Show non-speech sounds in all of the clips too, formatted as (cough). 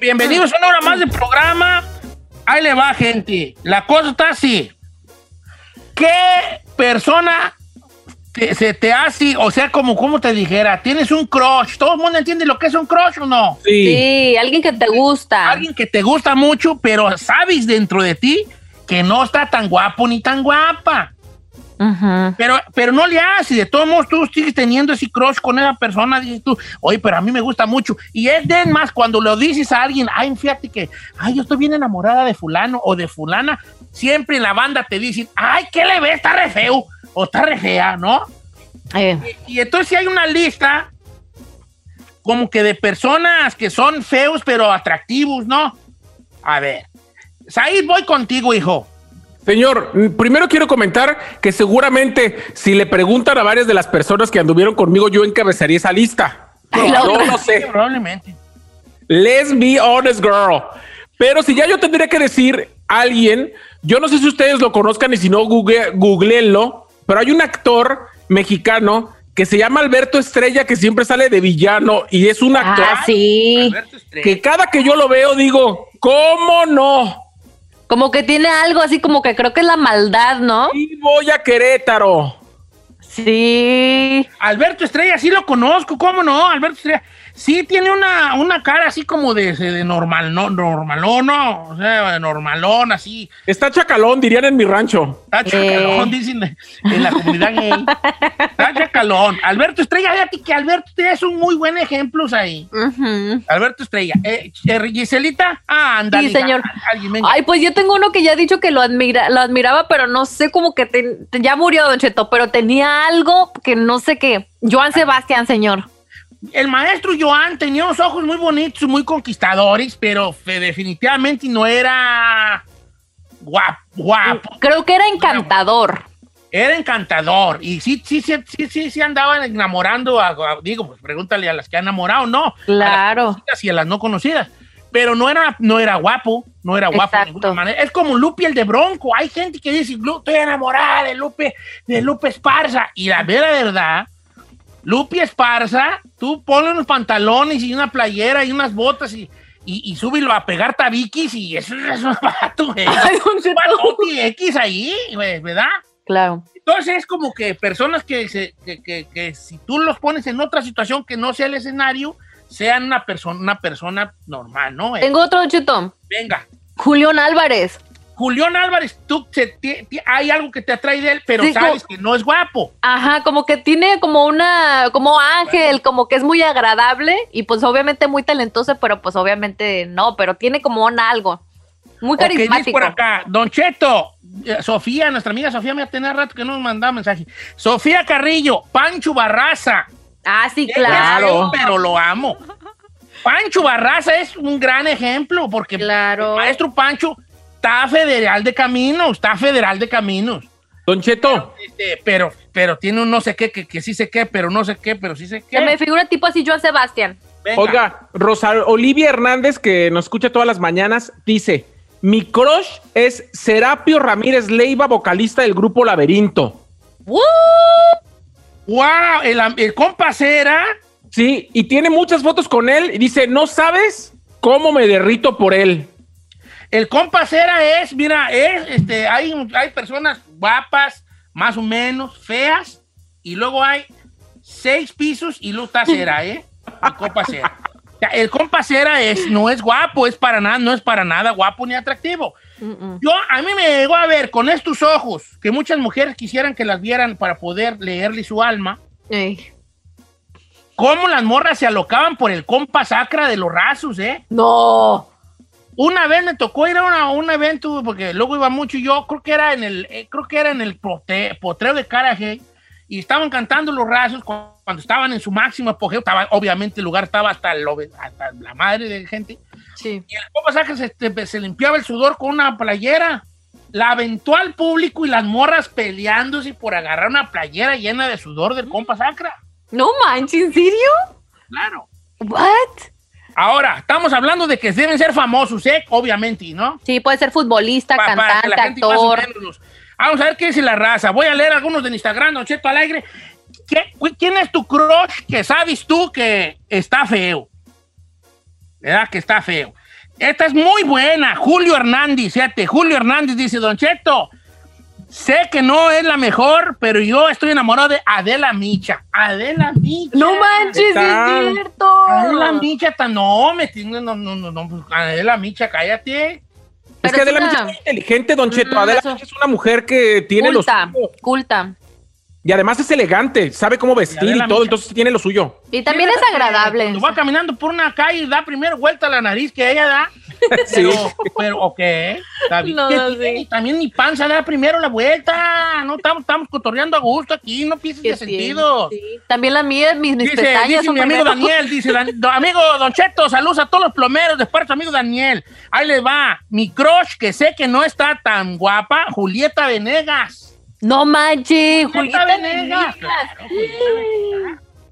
Bienvenidos a una hora más de programa. Ahí le va, gente. La cosa está así. ¿Qué persona se te hace, o sea, como, como te dijera, tienes un crush? ¿Todo el mundo entiende lo que es un crush o no? Sí. sí, alguien que te gusta. Alguien que te gusta mucho, pero sabes dentro de ti que no está tan guapo ni tan guapa. Pero, pero no le haces, de todos modos tú sigues teniendo ese crush con esa persona, dices tú, oye, pero a mí me gusta mucho. Y es de más cuando lo dices a alguien, ay, fíjate que, ay, yo estoy bien enamorada de fulano o de fulana, siempre en la banda te dicen, ay, ¿qué le ves? Está re feo o está re fea, ¿no? Eh. Y, y, entonces si hay una lista como que de personas que son feos pero atractivos, ¿no? A ver, Said, voy contigo, hijo. Señor, primero quiero comentar que seguramente si le preguntan a varias de las personas que anduvieron conmigo, yo encabezaría esa lista. no, no sé. Probablemente. Let's be honest, girl. Pero si ya yo tendría que decir a alguien, yo no sé si ustedes lo conozcan y si no, google, googleenlo, pero hay un actor mexicano que se llama Alberto Estrella, que siempre sale de villano y es un actor ah, sí. que cada que yo lo veo digo, ¿cómo no? Como que tiene algo así como que creo que es la maldad, ¿no? Y voy a Querétaro. Sí. Alberto Estrella, sí lo conozco, ¿cómo no? Alberto Estrella. Sí, tiene una, una cara así como de, de normal, no, normalón, no, o sea, normalón, así. Está chacalón, dirían en mi rancho. Está chacalón, eh. dicen en la comunidad gay. (laughs) Está chacalón. Alberto Estrella, fíjate que Alberto Estrella es un muy buen ejemplo ahí. Alberto Estrella. Eh, eh, Giselita, ah, anda. Sí, señor. Ay, pues yo tengo uno que ya ha dicho que lo, admira, lo admiraba, pero no sé cómo que ya murió Don Cheto, pero tenía algo que no sé qué. Joan Sebastián, señor el maestro Joan tenía unos ojos muy bonitos, muy conquistadores, pero definitivamente no era guapo, guapo. Creo que era encantador. Era encantador. Y sí, sí, sí, sí, sí, sí andaban enamorando a, digo, pues pregúntale a las que han enamorado, no. Claro. A las y a las no conocidas. Pero no era, no era guapo, no era guapo de ninguna manera. Es como Lupe el de Bronco. Hay gente que dice, estoy enamorada de Lupe, de Lupe Esparza. Y la vera verdad Lupi Esparza, tú ponle unos pantalones y una playera y unas botas y, y, súbilo a pegar tabiquis y eso, es un vato, güey. (laughs) un X ahí, ¿verdad? Claro. Entonces es como que personas que, se, que, que, que, si tú los pones en otra situación que no sea el escenario, sean una persona, una persona normal, ¿no? Tengo otro chetón. Venga. Julián Álvarez. Julián Álvarez, tú hay algo que te atrae de él, pero sabes que no es guapo. Ajá, como que tiene como una, como ángel, como que es muy agradable y pues obviamente muy talentoso, pero pues obviamente no, pero tiene como un algo. Muy carismático. por acá, Don Cheto, eh, Sofía, nuestra amiga Sofía me ha tenido rato que no nos mandaba mensaje. Sofía Carrillo, Pancho Barraza. Ah, sí, claro. pero lo amo. Pancho Barraza es un gran ejemplo porque claro. el maestro Pancho está federal de caminos, está federal de caminos. Don Cheto. Pero, este, pero, tiene un no sé qué, que, sí sé qué, pero no sé qué, pero sí sé qué. me figura tipo así Joan Sebastián. Oiga, Rosa Olivia Hernández, que nos escucha todas las mañanas, dice: Mi crush es Serapio Ramírez Leiva, vocalista del grupo Laberinto. ¡Wow! ¡Wow! El, el compa Cera. Sí, y tiene muchas fotos con él y dice: No sabes cómo me derrito por él. El compa cera es, mira, es, este, hay, hay personas guapas, más o menos, feas, y luego hay seis pisos y luz cera, ¿eh? El compa cera. El compa cera es, no es guapo, es para nada, no es para nada guapo ni atractivo. Yo, a mí me llegó a ver con estos ojos, que muchas mujeres quisieran que las vieran para poder leerle su alma. Cómo las morras se alocaban por el compa sacra de los rasos, ¿eh? No. Una vez me tocó ir a un evento, porque luego iba mucho, y yo creo que era en el, eh, creo que era en el potreo de Carajé, y estaban cantando los rasos cuando, estaban en su máximo apogeo, estaba, obviamente el lugar estaba hasta, la madre de gente, sí. y el pasaje se, este, se limpiaba el sudor con una playera, la aventó al público y las morras peleándose por agarrar una playera llena de sudor del compa sacra. No manches, ¿en serio? Claro. What? Ahora, estamos hablando de que deben ser famosos, ¿eh? Obviamente, ¿no? Sí, puede ser futbolista, cantante, actor. Vamos a ver qué dice la raza. Voy a leer algunos de Instagram, Don Cheto Alegre. ¿Quién es tu crush que sabes tú que está feo? ¿verdad? Que está feo. Esta es muy buena. Julio Hernández, fíjate, Julio Hernández dice, Don Cheto, sé que no es la mejor, pero yo estoy enamorado de Adela Micha. Adela Micha. No manches, es cierto. Adela Micha, no, me no, no, no, no, pues, Adela Micha, cállate. Es que Adela Micha es muy inteligente, Don Cheto. Mm, Adela Micha es una mujer que tiene culta, los... Culta, y además es elegante, sabe cómo vestir y, todo, entonces tiene lo suyo. Y también es agradable. Cuando va caminando por una calle y da primero vuelta a la nariz que ella da. (laughs) sí. Pero, ok, está bien. También mi panza da primero la vuelta. No estamos, estamos cotorreando a gusto aquí, no pienses de sentido. También la mía, mis, mis dice, Dice mi amigo Daniel, dice, amigo Don Cheto, saludos a todos los plomeros de parte amigo Daniel. Ahí le va, mi crush que sé que no está tan guapa, Julieta Venegas. No manches, Julieta Venegas.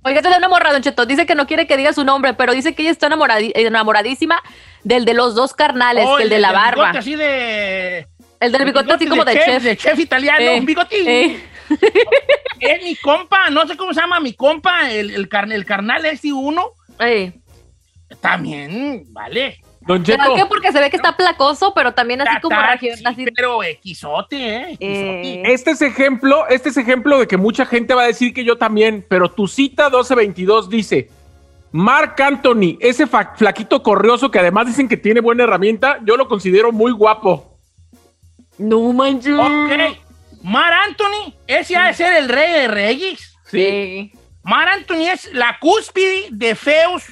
Oiga, está enamorado, Don Cheto. Dice que no quiere que diga su nombre, pero dice que ella está enamoradísima del de los dos carnales, el, de la barba. así de. El del bigote así como de, chef, De chef italiano, un bigotín. (laughs) es mi compa, no sé cómo se llama mi compa, el, el, el carnal ese uno. También, vale. Don Cheto. qué? Porque se ve que está placoso, pero también así como región. así. Pero equisote, ¿eh? ¿eh? Este es ejemplo, este es ejemplo de que mucha gente va a decir que yo también, pero tu cita 1222 dice. Mark Anthony, ese flaquito corrioso que además dicen que tiene buena herramienta, yo lo considero muy guapo. No manches. Ok. Mar Anthony, ese ha de ser el rey de reyes. Sí. Mar Anthony es la cúspide de feos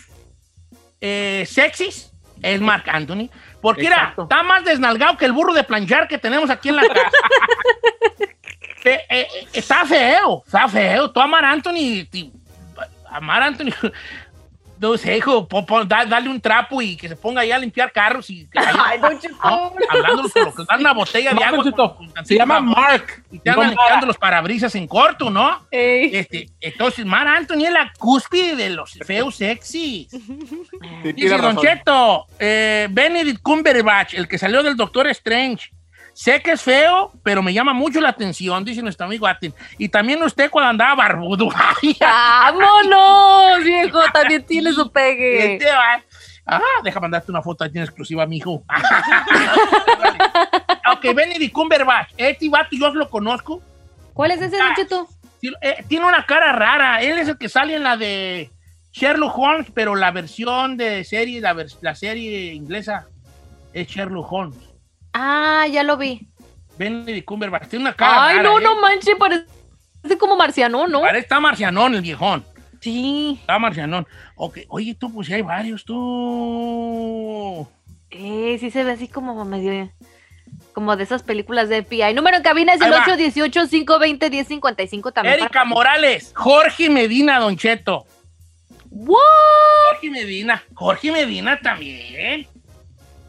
eh, sexys es Mark Anthony. Porque era, está más desnalgado que el burro de planchar que tenemos aquí en la casa. (laughs) Eh, eh, está feo, está feo. Tú Mark Anthony, Amar Anthony, no sé, hijo, dale un trapo y que se ponga ahí a limpiar carros y (laughs) Ay, no, hablando por lo que dan una botella de agua. se llama Mark. Y te andan limpiando los parabrisas en corto, ¿no? Este, entonces, Mar Anthony es la cúspide de los feos sexys. (laughs) Dice Don Cheto, eh, Benedict Cumberbatch, el que salió del Doctor Strange. Sé que es feo, pero me llama mucho la atención, dice nuestro amigo Atin. Y también usted cuando andaba barbudo. (laughs) ¡Vámonos, (laughs) viejo! También tiene su pegue. Este ah, deja mandarte una foto en exclusiva, mijo. (laughs) ok, Benedict Cumberbatch. Este vato yo lo conozco. ¿Cuál es ese, ah, eh, tiene una cara rara. Él es el que sale en la de Sherlock Holmes, pero la versión de serie, la, la serie inglesa es Sherlock Holmes. Ah, ya lo vi. Benedict Cumberbatch. Tiene una cara. Ay, no, no ¿eh? manches, parece como marcianón, ¿no? Parece está marcianón el viejón. Sí. Está marcianón. Ok, oye, tú, pues sí hay varios, tú. Eh, sí se ve así como medio. Como de esas películas de FBI. Número en cabina es el 818-520-1055 también. Erika Morales, Jorge Medina, Don Cheto. ¿What? Jorge Medina, Jorge Medina también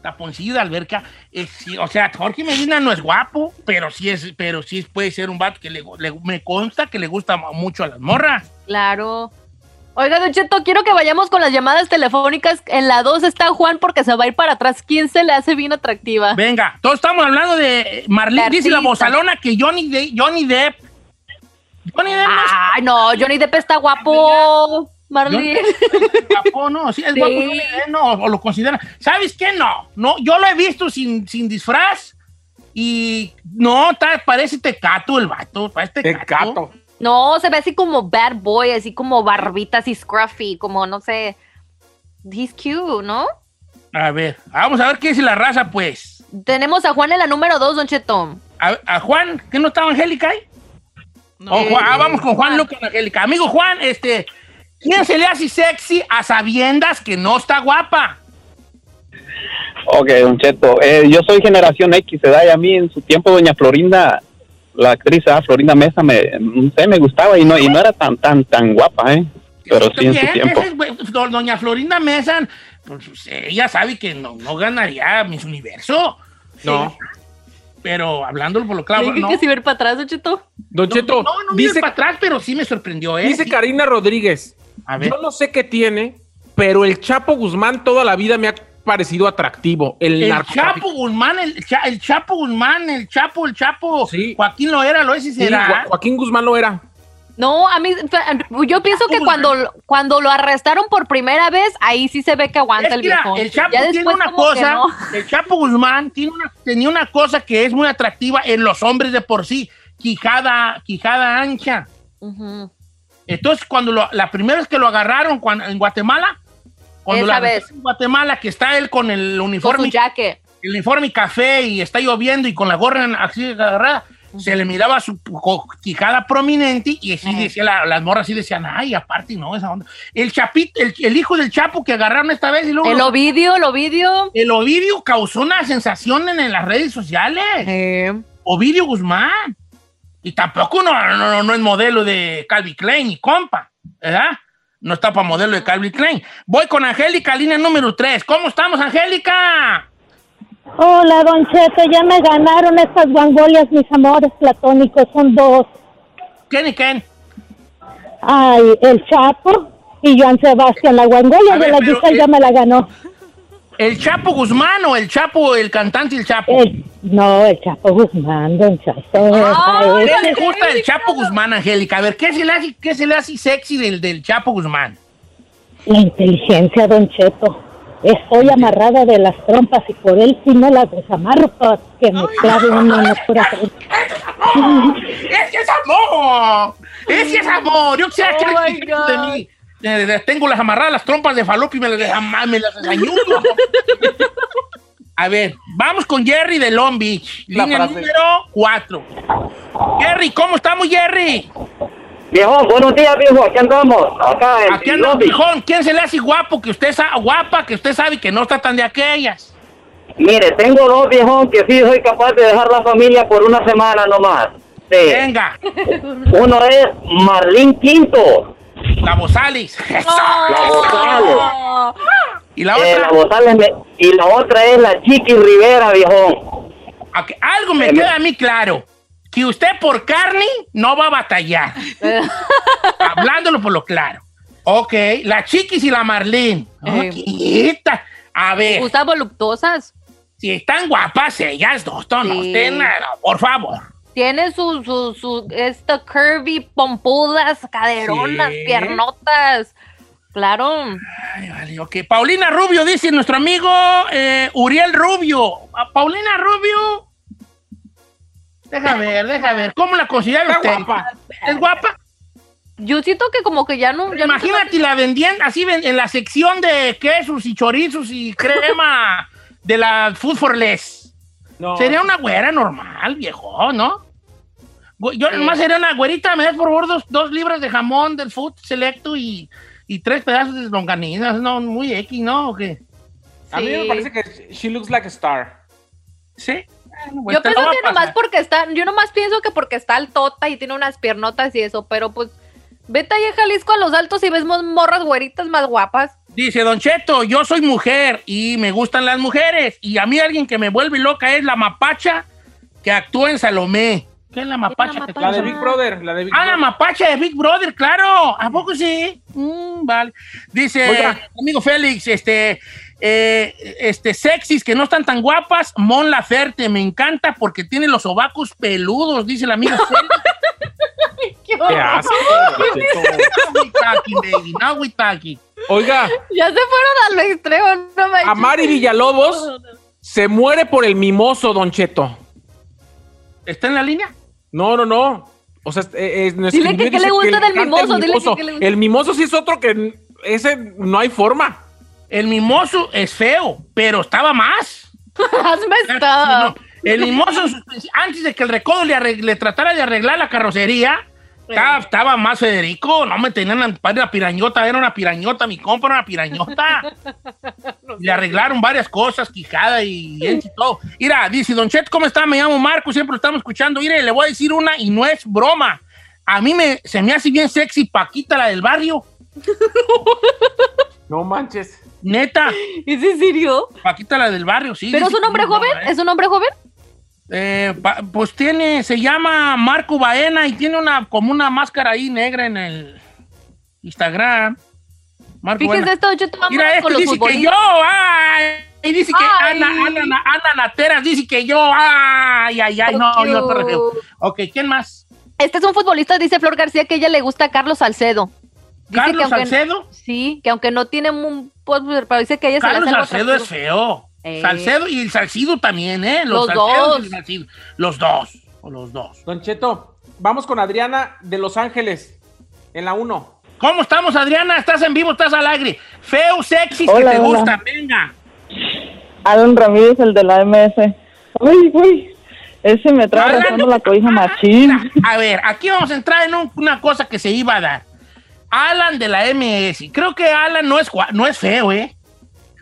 taponcillo de alberca. Eh, o sea, Jorge Medina no es guapo, pero sí es, pero sí puede ser un vato que le, me consta que le gusta mucho a las morras. Claro. Oiga, Don Cheto, quiero que vayamos con las llamadas telefónicas. En la 2 está Juan porque se va a ir para atrás. ¿Quién se le hace bien atractiva? Venga, todos estamos hablando de Marlene, dice la bozalona que Johnny, de, Johnny Depp. Johnny Depp. Ay, no, Johnny Depp está guapo. Marlene. no, sí, es guapo, no, o lo considera. ¿Sabes qué? No, no, yo lo he visto sin, sin disfraz y no, parece tecato el vato, parece tecato. No, se ve así como bad boy, así como barbita, así scruffy, como no sé. He's cute, ¿no? A ver, vamos a ver qué dice la raza, pues. Tenemos a Juan en la número 2, Don Chetón. A, Juan, ¿qué no estaba Angélica ahí? No. ah, vamos con Juan, Juan. Angélica. Amigo Juan, este, ¿Quién se le hace sexy a sabiendas que no está guapa? Ok, Don Cheto, eh, yo soy generación X, ¿verdad? Y a mí en su tiempo Doña Florinda, la actriz ¿ah? Florinda Mesa, me, me gustaba y no, y no era tan, tan, tan guapa, ¿eh? Pero sí en su tiempo. Doña Florinda Mesa, pues ella sabe que no, no ganaría Miss Universo. No. Pero hablándolo por lo claro. ¿no? que si ver para atrás, Don Cheto? Don Cheto. No, no, no dice para atrás, pero sí me sorprendió, ¿eh? Dice Karina Rodríguez. Yo no sé qué tiene, pero el Chapo Guzmán toda la vida me ha parecido atractivo. El, Chapo Guzmán, el, Chapo Guzmán, el Chapo, el Chapo. Sí. Joaquín lo era, lo es y será. Joaquín Guzmán lo era. No, a mí, yo pienso que cuando, cuando lo arrestaron por primera vez, ahí sí se ve que aguanta el viejo. El Chapo tiene una cosa, el Chapo Guzmán tiene una, tenía una cosa que es muy atractiva en los hombres de por sí, quijada, quijada ancha. Entonces, cuando la primera vez que lo agarraron en Guatemala, cuando la vez en Guatemala, que está él con el uniforme, el uniforme café y está lloviendo y con la gorra así agarrada, se le miraba su quijada prominente y así decía, las morras así decían, ay, aparte no, esa onda. El chapito, el, hijo del Chapo que agarraron esta vez y luego... El Ovidio, el Ovidio. El Ovidio causó una sensación en, las redes sociales. Ovidio Guzmán. Y tampoco no, no, es modelo de Calvin Klein y compa, ¿verdad? No está para modelo de Calvin Klein. Voy con Angélica, línea número 3. ¿Cómo estamos, Angélica? Hola, Don Cheto, ya me ganaron estas guangolias, mis amores platónicos, son dos. ¿Quién y quién? Ay, el Chapo y Joan Sebastián. La guangolia de la Giselle ya me la ganó. ¿El Chapo Guzmán o el Chapo, el cantante el Chapo? no, el Chapo Guzmán, don Chapo. ¿Qué le gusta el Chapo Guzmán, Angélica? A ver, ¿qué se le hace, qué se le hace sexy del, del Chapo Guzmán? La inteligencia, don Cheto. Estoy amarrada de las trompas y por él sí me las desamarro para que me clave una locura. ¡Es que es amor! ¡Es que es amor! Yo quisiera que oh de mí. Tengo las amarradas, las trompas de falopio y me las, me las (laughs) A ver, vamos con Jerry de Long Beach. Línea número 4. Jerry, ¿cómo estamos, Jerry? Viejón, buenos días, viejo. Aquí andamos. Acá en Aquí andamos, viejón. ¿Quién se le hace guapo que usted sabe, guapa que usted sabe que no está tan de aquellas? Mire, tengo dos viejón que sí soy capaz de dejar la familia por una semana nomás. Venga. Uno es Marlín Quinto. La Bosalis. (laughs) La Bozales. ¿Y la eh, otra? la y la otra es la Chiqui Rivera, viejón. Algo me queda a mí claro que usted por carne no va a batallar. (laughs) Hablándolo por lo claro. Ok, la Chiquis y la Marlene. Eh. a ver. ¿Gustan voluptuosas? Si están guapas ellas dos, no, por favor. Tienen su, su, su, esto curvy, pompudas, caderonas, piernotas. Claro. Ay, vale, ok. Paulina Rubio, dice nuestro amigo eh, Uriel Rubio. Paulina Rubio Deja ver, deja ver. ¿Cómo la considera usted? Guapa. ¿Es guapa? Yo siento que como que ya no... Imagínate, la vendían así en la sección de quesos y chorizos y crema de la Food for Less. Sería una güera normal, viejo, ¿no? Yo nomás sería una güerita, me das por favor dos, libras de jamón del Food Selecto y, y tres pedazos de longanizas, ¿no? Muy X, ¿no? ¿O qué? A mí me parece que she looks like a star. ¿Sí? yo pienso que nomás porque está, yo nomás pienso que porque está altota y tiene unas piernotas y eso, pero pues vete ahí a Jalisco a los altos y ves morras güeritas más guapas. Dice Don Cheto, yo soy mujer y me gustan las mujeres. Y a mí alguien que me vuelve loca es la mapacha que actúa en Salomé. ¿Qué es la mapacha? La, de Big Brother. La de Big ah, la mapacha de Big Brother, claro. ¿A poco sí? Mm, vale. Dice, amigo Félix, este, eh, este, sexys que no están tan guapas, Mon Laferte, me encanta porque tiene los sobacos peludos, dice la amiga. (laughs) ¿Qué hace? Oiga. Ya se fueron al extremo, no me Amari Villalobos se muere por el mimoso, Don Cheto. ¿Está en la línea? No, no, no. O sea, es, dile que, le gusta del mimoso, dile que, le gusta. El mimoso sí es otro que ese no hay forma. El mimoso es feo, pero estaba más. (laughs) Hazme estado. el mimoso, antes de que el recodo le, tratara de arreglar la carrocería, estaba, más Federico. No me tenían la pirañota, era una pirañota, mi compa era una pirañota. (laughs) le arreglaron varias cosas, quijada y, y todo. Mira, dice Don Chet, ¿cómo está? Me llamo Marco, siempre lo estamos escuchando. Mire, le voy a decir una y no es broma. A mí me, se me hace bien sexy Paquita, la del barrio. (laughs) No manches. Neta. ¿Es en serio? Paquita, la del barrio, sí. ¿Pero es un hombre joven? ¿Es un hombre joven? Eh, pues tiene, se llama Marco Baena y tiene una como una máscara ahí negra en el Instagram. Marco Fíjese esto, yo te Mira, este dice que yo, ay, y dice que Ana, Ana, Ana Nateras dice que yo, ay, ay, ay, no, yo te. Ok, ¿quién más? Este es un futbolista, dice Flor García, que ella le gusta a Carlos Salcedo. Dice ¿Carlos que aunque- Salcedo? Sí, que aunque no tiene un pero dice que ella se Carlos hace algo Salcedo es feo. Eh. Salcedo y el Salcido también, ¿eh? Los Salcedos dos. y. Los dos. O los dos. Don Cheto, vamos con Adriana de Los Ángeles, en la 1. ¿Cómo estamos, Adriana? ¿Estás en vivo? ¿Estás al aire? Feo, sexy, que te hola. gustan. Venga. Alan Ramírez, el de la MS. Ay, güey. Ese me trae rezando la cobija machín. A ver, aquí vamos a entrar en un- una cosa que se iba a dar. Alan de la MS. Creo que Alan no es, no es feo, ¿eh?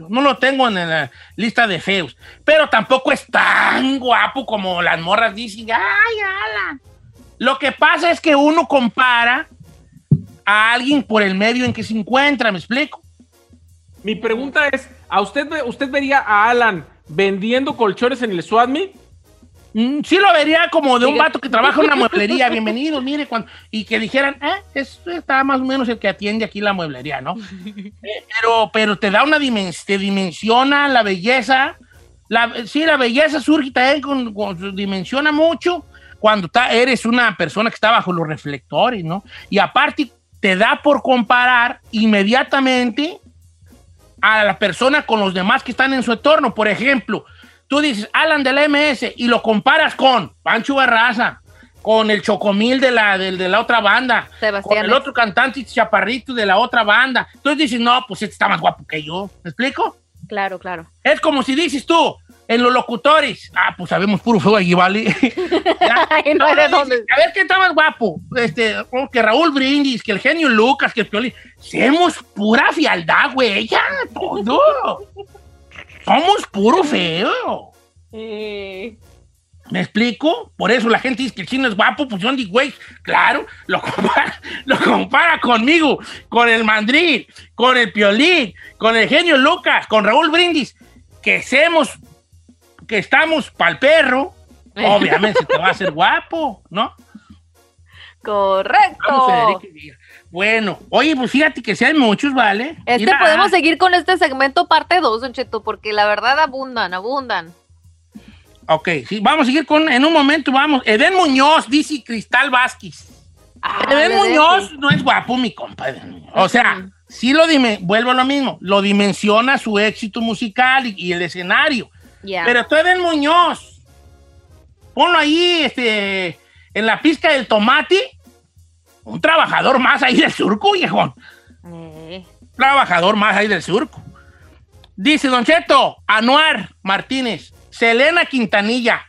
No lo tengo en la lista de feos. Pero tampoco es tan guapo como las morras dicen. ¡Ay, Alan! Lo que pasa es que uno compara a alguien por el medio en que se encuentra, ¿me explico? Mi pregunta es, ¿a usted, usted vería a Alan vendiendo colchones en el SWATMI? Mm, Sí lo vería como de un vato que trabaja en una (laughs) mueblería. Bienvenido, mire, cuando, y que dijeran, eh, es, está más o menos el que atiende aquí la mueblería, ¿no? (laughs) Eh, pero, pero te da una dimensión, te dimensiona la belleza. La, sí, la belleza surge también, con, con- dimensiona mucho cuando ta- eres una persona que está bajo los reflectores, ¿no? Y aparte te da por comparar inmediatamente a la persona con los demás que están en su entorno. Por ejemplo, tú dices Alan de la MS y lo comparas con Pancho Barraza, con el Chocomil de la, del- de, la otra banda, Sebastián. con el otro cantante Chaparrito de la otra banda. Entonces dices, no, pues este está más guapo que yo. ¿Me explico? Claro, claro. Es como si dices tú, en los locutores, ah, pues sabemos puro feo allí, ¿vale? Ya. (laughs) Ay, no, ¿de dices, dónde? A ver, ¿quién está más guapo? Este, que Raúl Brindis, que el genio Lucas, que el Piolín. Somos pura fialdad, güey, ya, todo. Somos puro feo. ¿Me explico? Por eso la gente dice que el chino es guapo, pues yo digo, güey, claro, lo compara, (laughs) lo compara conmigo, con el mandril, con el piolín, con el genio Lucas, con Raúl Brindis, que semos, que estamos pa'l perro, (laughs) obviamente te va a hacer guapo, ¿no? Correcto. Vamos, Federico. Bueno, oye, pues fíjate que si hay muchos, ¿vale? Este Mira, podemos seguir con este segmento parte 2, Don Cheto, porque la verdad abundan, abundan. Ok, sí, vamos a seguir con, en un momento, vamos. Eden Muñoz, dice Cristal Vázquez. Ah, Eden Muñoz no es guapo, mi compa. Eden Muñoz. O sea, sí lo dime, vuelvo a lo mismo, lo dimensiona su éxito musical y, y el escenario. Pero tú, Eden Muñoz, ponlo ahí, este, en la pizca del tomate, un trabajador más ahí del surco, viejón. Eh, Trabajador más ahí del surco. Dice Don Cheto, Anuar Martínez, Selena Quintanilla,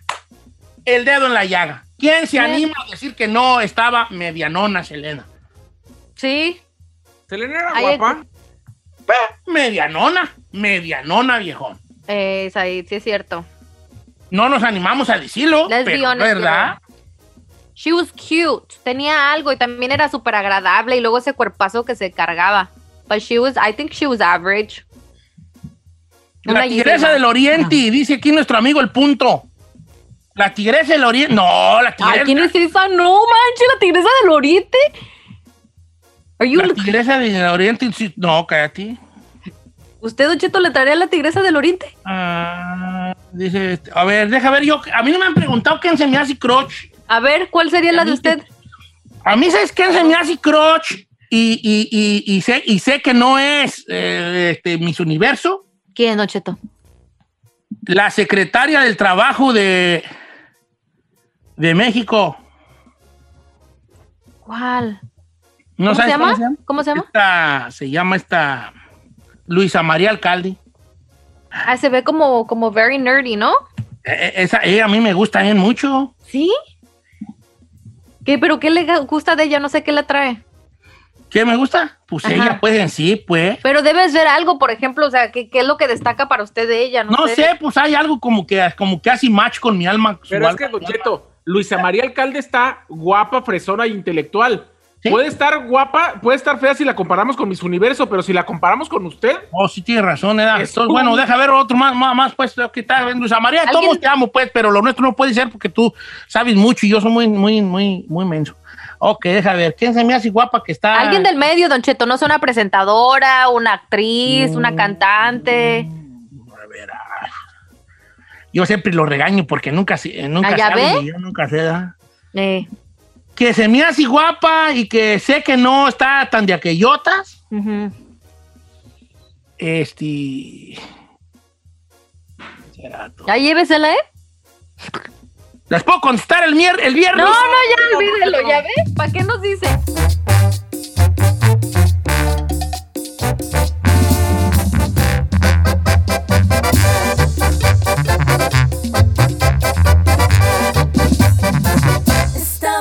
el dedo en la llaga. ¿Quién se anima a decir que no estaba medianona Selena? Sí. ¿Selena era Ahí- guapa? Pues, medianona, medianona, viejón. Eh, es ahí, sí es cierto. No nos animamos a decirlo, pero ¿verdad? She was cute. Tenía algo y también era súper agradable y luego ese cuerpazo que se cargaba. But she was, I think she was average. La tigresa del oriente, dice aquí nuestro amigo el punto. La tigresa del oriente. No, la tigresa. Ay, ¿quién es esa? No, manches, la tigresa del oriente. Are you La tigresa del oriente. No, cállate. ¿Usted, Don Cheto, le traería a la tigresa del oriente? Ah, dice, a ver, deja ver yo. A mí no me han preguntado quién se me hace crotch. A ver, ¿cuál sería la de usted? A mí, ¿sabes quién se me hace crotch? Y, y, y, y sé, y sé que no es eh, este, Miss Universo. ¿Quién, Don Cheto? La secretaria del trabajo de, de México. ¿Cuál? ¿No ¿Cómo se llama? cómo se llama? ¿Cómo se llama? Esta- se llama esta Luisa María Alcalde. Ah, se ve como, como very nerdy, ¿no? Eh, eh, Esa, ella a mí me gusta bien mucho. ¿Sí? ¿Qué, pero qué le gusta de ella? No sé qué le trae. ¿Qué me gusta? Pues Ajá. ella, pues en sí, pues. Pero debes ver algo, por ejemplo, o sea, ¿qué, qué es lo que destaca para usted de ella? No, No sé, pues hay algo como que, como que hace match con mi alma. su Pero es alma. que, Don Cheto, Luisa María Alcalde está guapa, fresona e intelectual. Sí. Puede estar guapa, puede estar fea si la comparamos con Miss Universo, pero si la comparamos con usted, Oh, sí tiene razón, ¿eh? Es Entonces, un- bueno, deja ver otro más, más, más pues, ¿qué tal? Luisa María, ¿Alguien- todos te amo, pues, pero lo nuestro no puede ser porque tú sabes mucho y yo soy muy, muy, muy, muy menso. Ok, deja ver, ¿quién se me hace guapa que está? Alguien del medio, Don Cheto, no es una presentadora, una actriz, Mm. una cantante. A ver, ah. Yo siempre lo regaño porque nunca sé, nunca Ah, sé yo nunca sé. Eh, que se me hace guapa y que sé que no está tan de aquellotas. Este. Ya llévesela, ¿eh? ¿Las puedo contestar el, mier el viernes? No, no, ya olvídelo, ¿ya ves? ¿Para qué nos dice?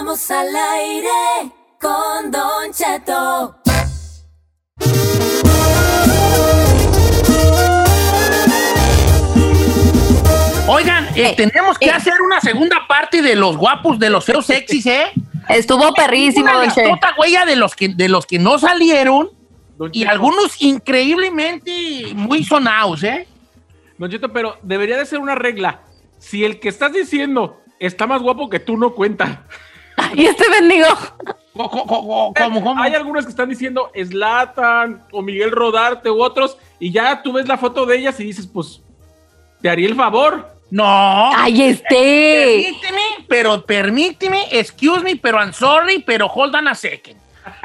Estamos al aire con Don Cheto. Oigan, eh, tenemos que hacer una segunda parte de los guapos, de los feos sexys, ¿eh? Estuvo perrísimo, Una listota, huella de los que de los que no salieron y algunos increíblemente muy sonados, ¿eh? Don Cheto, pero debería de ser una regla. Si el que estás diciendo está más guapo que tú, no cuenta. (laughs) Y este bendigo. ¿Cómo, cómo? Hay algunos que están diciendo Slatan o Miguel Rodarte u otros, y ya tú ves la foto de ellas y dices, pues, te haría el favor. No. ¡Ay, este! Permíteme, pero permíteme, excuse me, pero I'm sorry, pero hold on a second.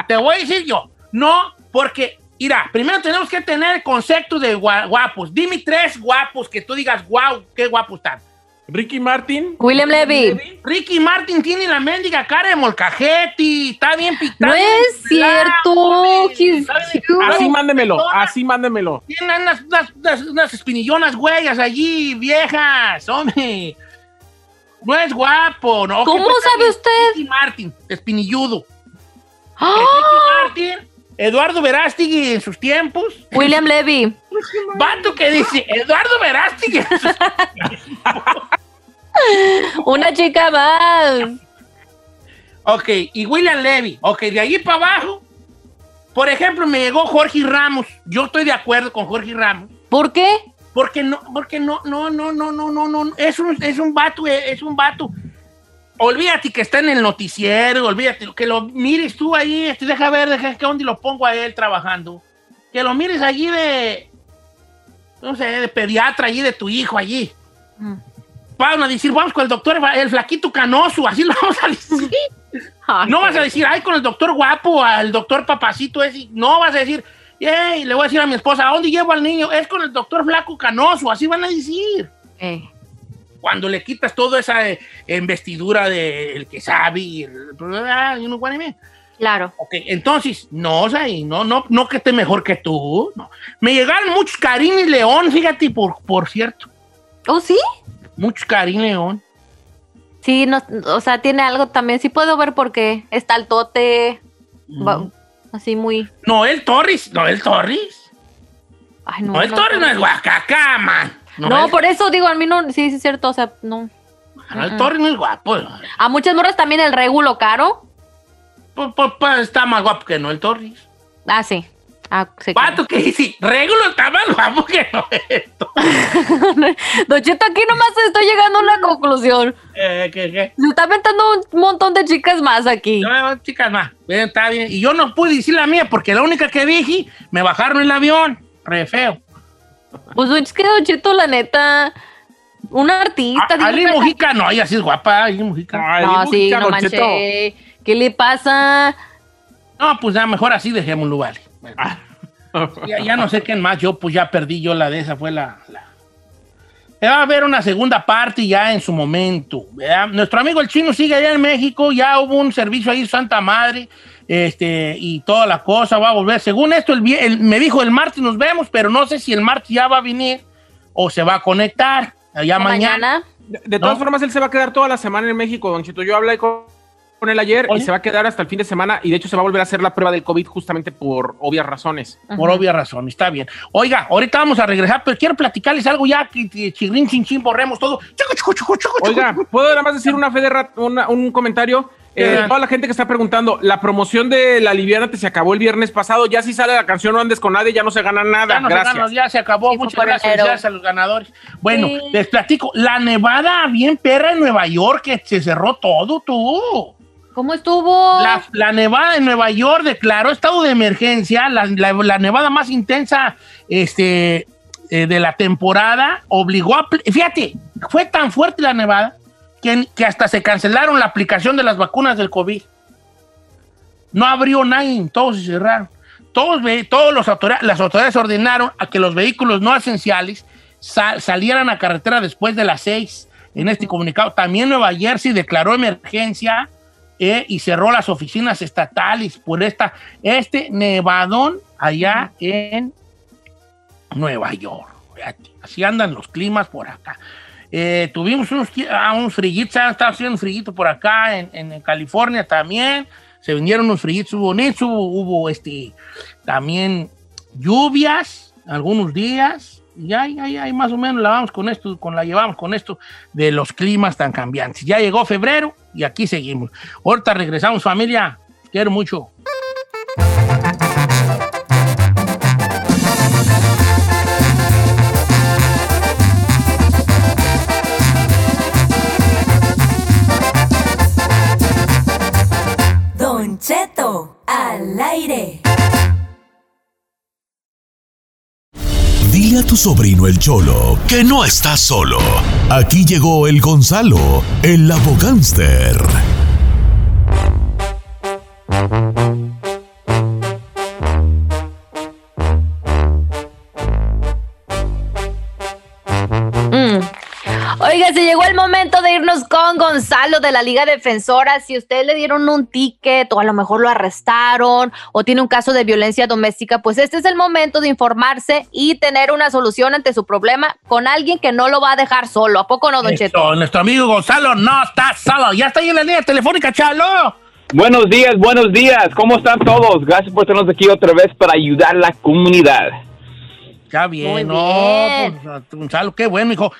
Te voy a decir yo, no, porque, mira, primero tenemos que tener el concepto de gua- guapos. Dime tres guapos que tú digas, wow, qué guapos están. Ricky Martin. William Levy. Ricky Martin tiene la mendiga cara de molcajete, está bien pintado. No es cierto. Así mándemelo, así mándemelo. Tiene unas, unas, unas, unas espinillonas huellas allí, viejas, hombre. No es guapo, ¿no? ¿Cómo sabe usted? Ricky Martin, espinilludo. ¡Ah! Ricky Martin, Eduardo Verástegui en sus tiempos. William Levy. Vato que dice, Eduardo Verástegui. en sus- (laughs) Una chica más. ok, y William Levy. Ok, de allí para abajo. Por ejemplo, me llegó Jorge Ramos. Yo estoy de acuerdo con Jorge Ramos. ¿Por qué? Porque no, porque no, no, no, no, no, no, no. Es un, es un vato, eh, es un vato. Olvídate que está en el noticiero, olvídate que lo mires tú ahí, este, deja ver, deja que dónde lo pongo a él trabajando. Que lo mires allí de, no sé, de pediatra allí de tu hijo allí. Mm. Van a decir, vamos con el doctor, el flaquito canoso, así (laughs) lo vamos a decir. No vas a decir, ay, con el doctor guapo, al doctor papacito ese. No vas a decir, "Ey", le voy a decir a mi esposa, ¿a dónde llevo al niño? Es con el doctor flaco canoso, así van a decir. Eh, Cuando le quitas toda esa eh, investidura del que sabe y el, ah, you know what I mean. claro. Ok, entonces, no, o sea, y no, no, no que esté mejor que tú. no. Me llegaron muchos Karim y León, fíjate, por, por cierto. ¿Oh, sí? Muchos Karim León. Sí, no, o sea, tiene algo también. Sí puedo ver por qué. Está el tote. va- así muy. Noel Torres, Noel Torres. Ay, no. Noel no, Torres no es guacacá, man. No, por eso digo, a mí no. Sí, sí, es cierto. O sea, no. Noel Torres no es guapo. A muchas morras también el regulo caro. Pues, pues, pues, está más guapo que Noel Torres. Ah, sí. Ah, sí. Vato que dice, Regulo está más guapo que Noel Torres. (laughs) Don Cheto, aquí nomás estoy llegando a una conclusión. Eh, ¿qué, qué? Se está aventando un montón de chicas más aquí. No, chicas, más. Bien, está bien. Y yo no pude decir la mía porque la única que dije, me bajaron el avión. Re feo. Pues es que Don Cheto, la neta, un artista. A- Ali Mujica, no, ella sí es guapa, Ali Mujica. No, dijo sí, no Don manches. Cheto. ¿Qué le pasa? No, pues ya mejor así dejémoslo, vale. Bueno, ya, ya no sé quién más, yo pues ya perdí yo la de esa, fue la... la- Va a haber una segunda parte ya en su momento. ¿verdad? Nuestro amigo el chino sigue allá en México, ya hubo un servicio ahí, Santa Madre, este, y toda la cosa va a volver. Según esto, el, el- me dijo el martes nos vemos, pero no sé si el martes ya va a venir o se va a conectar allá mañana. De, de todas No. formas, él se va a quedar toda la semana en México, Don Chito. Yo hablé con, con él ayer Oye. y se va a quedar hasta el fin de semana y de hecho se va a volver a hacer la prueba del COVID justamente por obvias razones. Por obvia razón, está bien. Oiga, ahorita vamos a regresar, pero quiero platicarles algo ya que, chirrín, chin, chin, borremos todo. Oiga, ¿puedo nada más decir una fe de rat- una- un comentario? Eh, toda la gente que está preguntando, la promoción de La Liviana se acabó el viernes pasado, ya si sale la canción No andes con nadie, ya no se gana nada. Ya, no se Gracias. ganó, ya se acabó. Sí, Muchas gracias, felicidades a los ganadores. Bueno, Sí. les platico. La nevada bien perra en Nueva York, que se cerró todo, tú. ¿Cómo estuvo? La, nevada en Nueva York declaró estado de emergencia, la, la- nevada más intensa este, eh, de la temporada, obligó a... Fíjate, fue tan fuerte la nevada que, que hasta se cancelaron la aplicación de las vacunas del COVID. No abrió nadie, todos se cerraron. Todos, todos los autoridades, las autoridades ordenaron a que los vehículos no esenciales sal- salieran a carretera después de las seis. En este comunicado, también Nueva Jersey declaró emergencia eh, y cerró las oficinas estatales por esta, este nevadón allá en Nueva York. Fíjate, Así andan los climas por acá. Eh, tuvimos unos, ah, unos frillitos, ah, estaba haciendo un frillito por acá en, en California también. Se vinieron unos frillitos bonitos, hubo, hubo, este, también lluvias algunos días. Y ahí, ahí, ahí más o menos la vamos con esto, con la llevamos con esto de los climas tan cambiantes. Ya llegó febrero y aquí seguimos. Ahorita regresamos, familia. Quiero mucho. Don Cheto al aire. Dile a tu sobrino el Cholo que no está solo. Aquí llegó el Gonzalo, el abogánster. Llegó el momento de irnos con Gonzalo de la Liga Defensora. Si usted le dieron un ticket o a lo mejor lo arrestaron o tiene un caso de violencia doméstica, pues este es el momento de informarse y tener una solución ante su problema con alguien que no lo va a dejar solo. ¿A poco no, Don Cheto? Eso, nuestro amigo Gonzalo no está solo. Ya está ahí en la línea telefónica, chalo. Buenos días, buenos días. ¿Cómo están todos? Gracias por tenernos aquí otra vez para ayudar a la comunidad. Ya bien, Muy no, bien. pues, Gonzalo, qué bueno, hijo.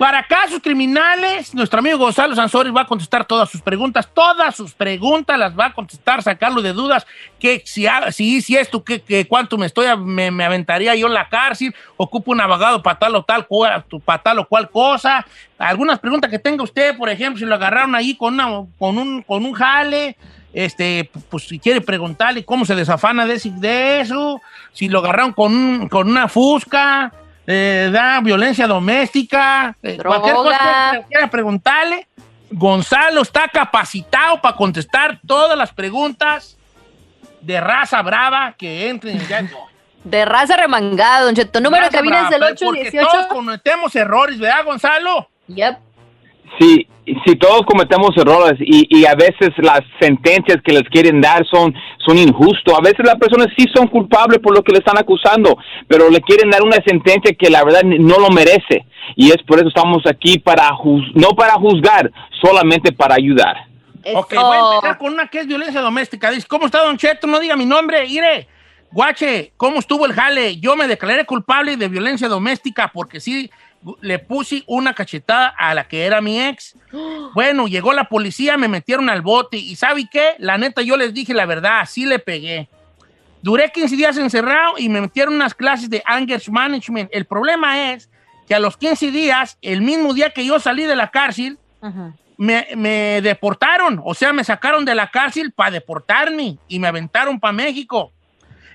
Para casos criminales, nuestro amigo Gonzalo Sansores va a contestar todas sus preguntas, todas sus preguntas las va a contestar, sacarlo de dudas, que si, si, si esto, que, que cuánto me estoy, me, me aventaría yo en la cárcel, ocupo un abogado para tal o tal, para tal o cual cosa. Algunas preguntas que tenga usted, por ejemplo, si lo agarraron ahí con, un, con un jale, este, pues si quiere preguntarle cómo se desafana de, de eso, si lo agarraron con, con una fusca, eh, da violencia doméstica, eh, cualquier Droga. cosa que quiera preguntarle. Gonzalo está capacitado para contestar todas las preguntas de raza brava que entren ya. (laughs) De raza remangada, Don Cheto. Número de cabina es el porque Todos 818. cometemos errores, ¿verdad, Gonzalo? Yep. Sí, sí, todos cometemos errores y, y a veces las sentencias que les quieren dar son, son injustos. A veces las personas sí son culpables por lo que le están acusando, pero le quieren dar una sentencia que la verdad no lo merece. Y es por eso estamos aquí para no para juzgar, solamente para ayudar. Ok, Eso. voy a empezar con una que es violencia doméstica. Dice, ¿cómo está Don Cheto? No diga mi nombre, Ire. Guache, ¿cómo estuvo el jale? Yo me declaré culpable de violencia doméstica porque sí le puse una cachetada a la que era mi ex. Bueno, llegó la policía, me metieron al bote y ¿sabe qué? La neta, yo les dije la verdad, sí le pegué. Duré 15 días encerrado y me metieron unas clases de anger management. El problema es que a los 15 días, el mismo día que yo salí de la cárcel, me deportaron, o sea, me sacaron de la cárcel para deportarme y me aventaron para México.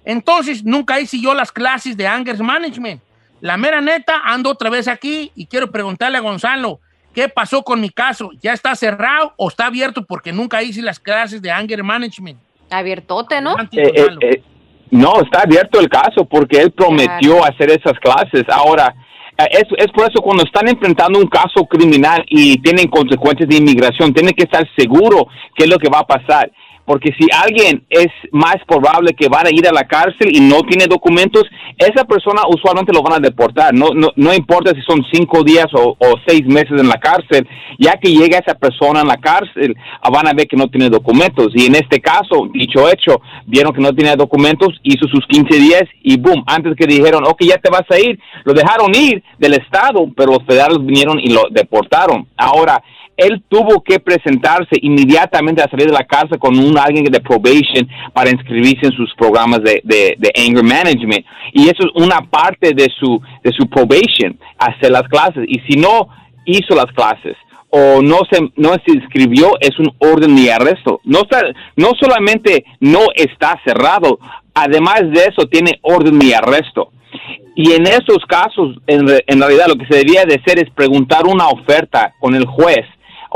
Entonces, nunca hice yo las clases de anger management. La mera neta, ando otra vez aquí y quiero preguntarle a Gonzalo, ¿qué pasó con mi caso? ¿Ya está cerrado o está abierto porque nunca hice las clases de anger management? Abiertote, ¿no? Eh, eh, eh, no, está abierto el caso porque él prometió hacer esas clases. Ahora, es, es por eso cuando están enfrentando un caso criminal y tienen consecuencias de inmigración, tienen que estar seguro qué es lo que va a pasar. Porque si alguien es más probable que van a ir a la cárcel y no tiene documentos, esa persona usualmente lo van a deportar. No, no, no importa si son cinco días o, o seis meses en la cárcel, ya que llega esa persona en la cárcel, ah, van a ver que no tiene documentos. Y en este caso, dicho hecho, vieron que no tenía documentos, hizo sus 15 días y boom, antes que dijeron, ok, ya te vas a ir, lo dejaron ir del Estado, pero los federales vinieron y lo deportaron. Ahora, él tuvo que presentarse inmediatamente a salir de la casa con un alguien de probation para inscribirse en sus programas de, de, anger management. Y eso es una parte de su, de su probation, hacer las clases. Y si no hizo las clases o no se, no se inscribió, es un orden de arresto. No, está, no solamente no está cerrado, además de eso tiene orden de arresto. Y en esos casos, en realidad lo que se debía de hacer es preguntar una oferta con el juez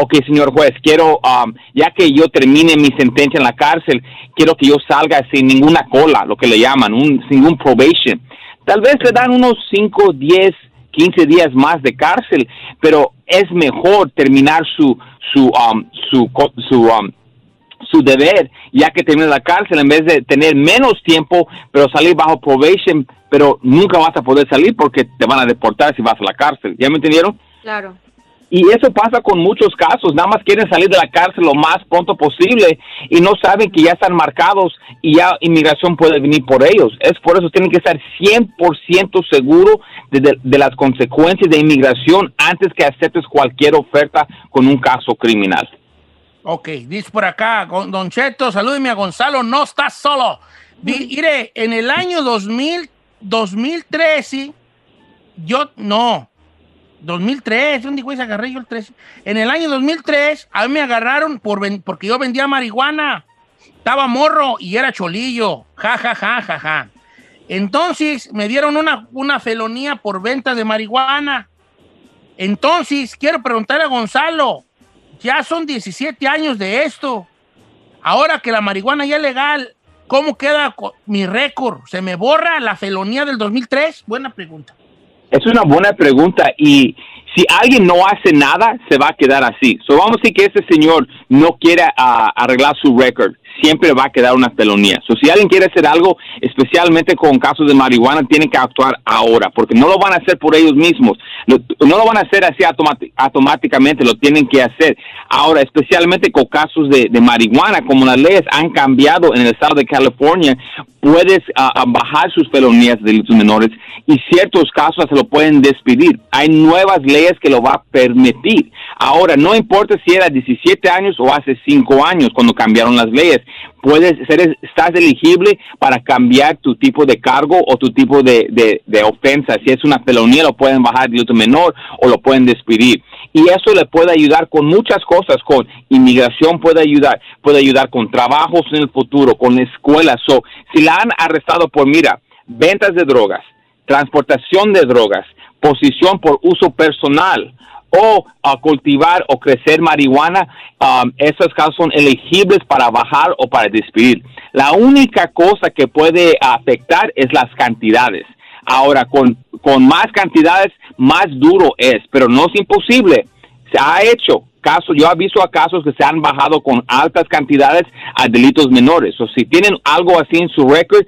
ok, señor juez, quiero, um, ya que yo termine mi sentencia en la cárcel, quiero que yo salga sin ninguna cola, lo que le llaman, un, sin ningún probation. Tal vez le dan unos 5, 10, 15 días más de cárcel, pero es mejor terminar su, su, um, su, su, um, su deber, ya que termina la cárcel, en vez de tener menos tiempo, pero salir bajo probation, pero nunca vas a poder salir porque te van a deportar si vas a la cárcel. ¿Ya me entendieron? Claro. Y eso pasa con muchos casos, nada más quieren salir de la cárcel lo más pronto posible y no saben que ya están marcados y ya inmigración puede venir por ellos. Es por eso tienen que estar 100% seguros de, de, las consecuencias de inmigración antes que aceptes cualquier oferta con un caso criminal. Ok, dice por acá, Don Cheto, salúdeme a Gonzalo, no estás solo. Mire, en el año 2000, 2013, yo, no, 2003, ¿dónde fue? agarré yo el 3? En el año 2003, a mí me agarraron por porque yo vendía marihuana. Estaba morro y era cholillo. Ja, ja, ja, ja, ja. Entonces me dieron una, una felonía por venta de marihuana. Entonces, quiero preguntarle a Gonzalo, ya son 17 años de esto. Ahora que la marihuana ya es legal, ¿cómo queda mi récord? ¿Se me borra la felonía del 2003? Buena pregunta. Es una buena pregunta y si alguien no hace nada, se va a quedar así. So, vamos a decir que ese señor no quiere ah, arreglar su récord siempre va a quedar una felonía. So, si alguien quiere hacer algo, especialmente con casos de marihuana, tienen que actuar ahora, porque no lo van a hacer por ellos mismos. no lo van a hacer así automáticamente, lo tienen que hacer. Ahora, especialmente con casos de, marihuana, como las leyes han cambiado en el estado de California, puedes ah, ah, bajar sus felonías de delitos menores y ciertos casos se lo pueden despedir. Hay nuevas leyes que lo va a permitir. Ahora, no importa si era 17 años o hace 5 años cuando cambiaron las leyes, puedes ser, estás elegible para cambiar tu tipo de cargo o tu tipo de, de, ofensa. Si es una felonía, lo pueden bajar de otro menor o lo pueden despedir. Y eso le puede ayudar con muchas cosas, con inmigración puede ayudar, puede ayudar con trabajos en el futuro, con escuelas. So, si la han arrestado por, mira, ventas de drogas, transportación de drogas, posición por uso personal, o a cultivar o crecer marihuana, um, esos casos son elegibles para bajar o para despedir. La única cosa que puede afectar es las cantidades. Ahora, con, con más cantidades, más duro es, pero no es imposible. Se ha hecho casos, yo he visto a casos que se han bajado con altas cantidades a delitos menores. O si tienen algo así en su récord,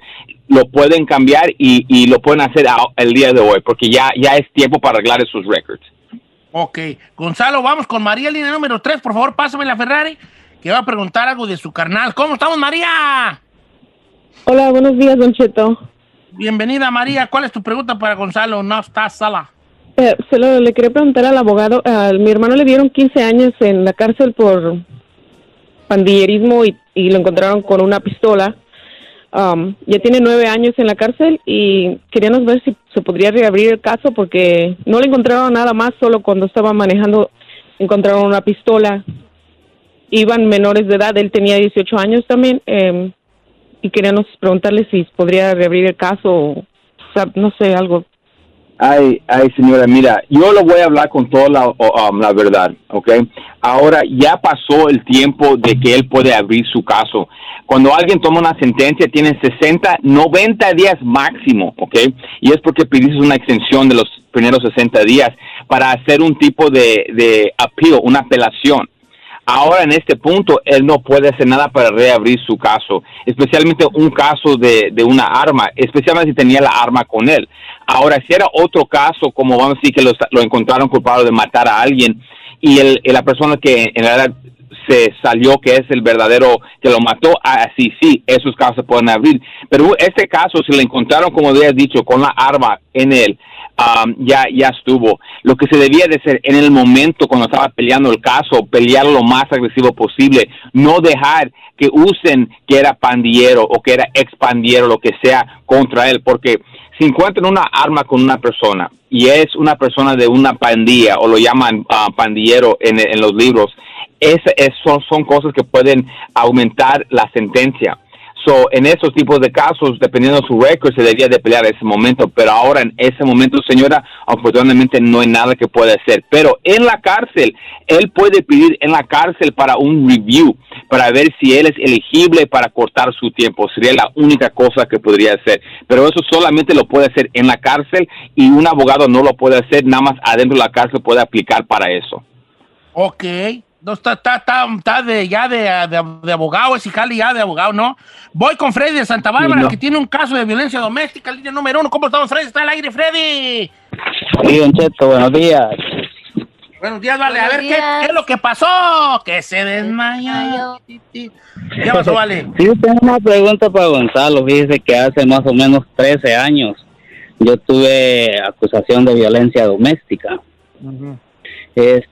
lo pueden cambiar y, y, lo pueden hacer el día de hoy, porque ya, ya es tiempo para arreglar esos récords. Ok. Gonzalo, vamos con María, línea número 3. Por favor, pásame la Ferrari, que va a preguntar algo de su carnal. ¿Cómo estamos, María? Hola, buenos días, Don Cheto. Bienvenida, María. ¿Cuál es tu pregunta para Gonzalo? No está sala. Eh, se lo, le quería preguntar al abogado. A mi hermano le dieron 15 años en la cárcel por pandillerismo y, y lo encontraron con una pistola. Um, ya tiene nueve años en la cárcel y queríamos ver si se podría reabrir el caso porque no le encontraron nada más, solo cuando estaba manejando encontraron una pistola. Iban menores de edad, él tenía 18 años también em, y queríamos preguntarle si podría reabrir el caso o, no sé, algo Ay, ay, señora, mira, yo lo voy a hablar con toda la, um, la, verdad, ¿ok? Ahora ya pasó el tiempo de que él puede abrir su caso. Cuando alguien toma una sentencia, tiene 60, 90 días máximo, ¿ok? Y es porque pidiste una extensión de los primeros 60 días para hacer un tipo de, de appeal, una apelación. Ahora en este punto él no puede hacer nada para reabrir su caso, especialmente un caso de, de una arma, especialmente si tenía la arma con él. Ahora, si era otro caso, como vamos a decir que lo, encontraron culpable de matar a alguien y, el, la persona que en realidad se salió que es el verdadero que lo mató, así sí, esos casos se pueden abrir. Pero este caso, si le encontraron, como había dicho, con la arma en él, Um, ya, ya estuvo. Lo que se debía de hacer en el momento cuando estaba peleando el caso, pelear lo más agresivo posible, no dejar que usen que era pandillero o que era expandiero, lo que sea, contra él, porque si encuentran una arma con una persona y es una persona de una pandilla o lo llaman uh, pandillero en, en, los libros, es, son, son cosas que pueden aumentar la sentencia. So, en esos tipos de casos, dependiendo de su récord, se debería de pelear ese momento. Pero ahora, en ese momento, señora, afortunadamente no hay nada que pueda hacer. Pero en la cárcel, él puede pedir en la cárcel para un review, para ver si él es elegible para cortar su tiempo. Sería la única cosa que podría hacer. Pero eso solamente lo puede hacer en la cárcel y un abogado no lo puede hacer, nada más adentro de la cárcel puede aplicar para eso. Ok. No, está, está, está, está de, ya de, de, de abogado, es jale ya de abogado, ¿no? Voy con Freddy de Santa Bárbara, Sí, no. que tiene un caso de violencia doméstica, línea número uno. ¿Cómo estamos, Freddy? Está al aire, Freddy. Sí, Don Cheto, buenos días. Buenos días, vale. a ver, ¿qué, es lo que pasó? Que se desmayó. ¿Qué pasó, vale? Sí, tengo una pregunta para Gonzalo. Fíjese que hace más o menos 13 años yo tuve acusación de violencia doméstica. Este,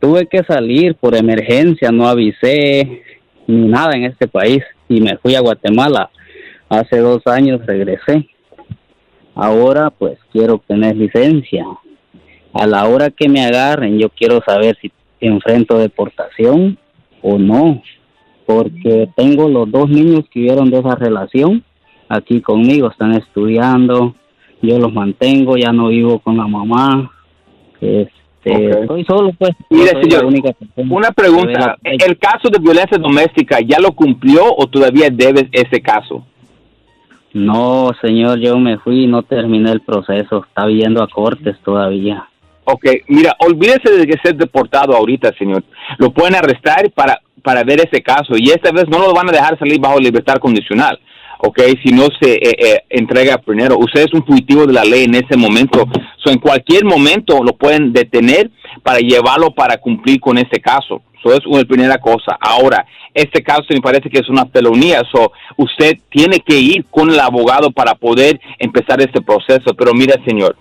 tuve que salir por emergencia, no avisé ni nada en este país y me fui a Guatemala. Hace dos años regresé. Ahora pues quiero tener licencia. A la hora que me agarren yo quiero saber si enfrento deportación o no, porque tengo los dos niños que vieron de esa relación aquí conmigo, están estudiando, yo los mantengo, ya no vivo con la mamá, este, estoy solo pues. Mire, señor, Una pregunta, ¿el caso de violencia doméstica ya lo cumplió o todavía debes ese caso? No, señor, yo me fui y no terminé el proceso, está viendo a cortes todavía. Ok, mira, olvídese de que ser deportado ahorita, señor. Lo pueden arrestar para, para ver ese caso y esta vez no lo van a dejar salir bajo libertad condicional. Ok, si no se eh, eh, entrega primero. Usted es un fugitivo de la ley en ese momento. So, en cualquier momento lo pueden detener para llevarlo para cumplir con ese caso. Eso es una primera cosa. Ahora, este caso me parece que es una felonía. So, usted tiene que ir con el abogado para poder empezar este proceso. Pero mira, señor,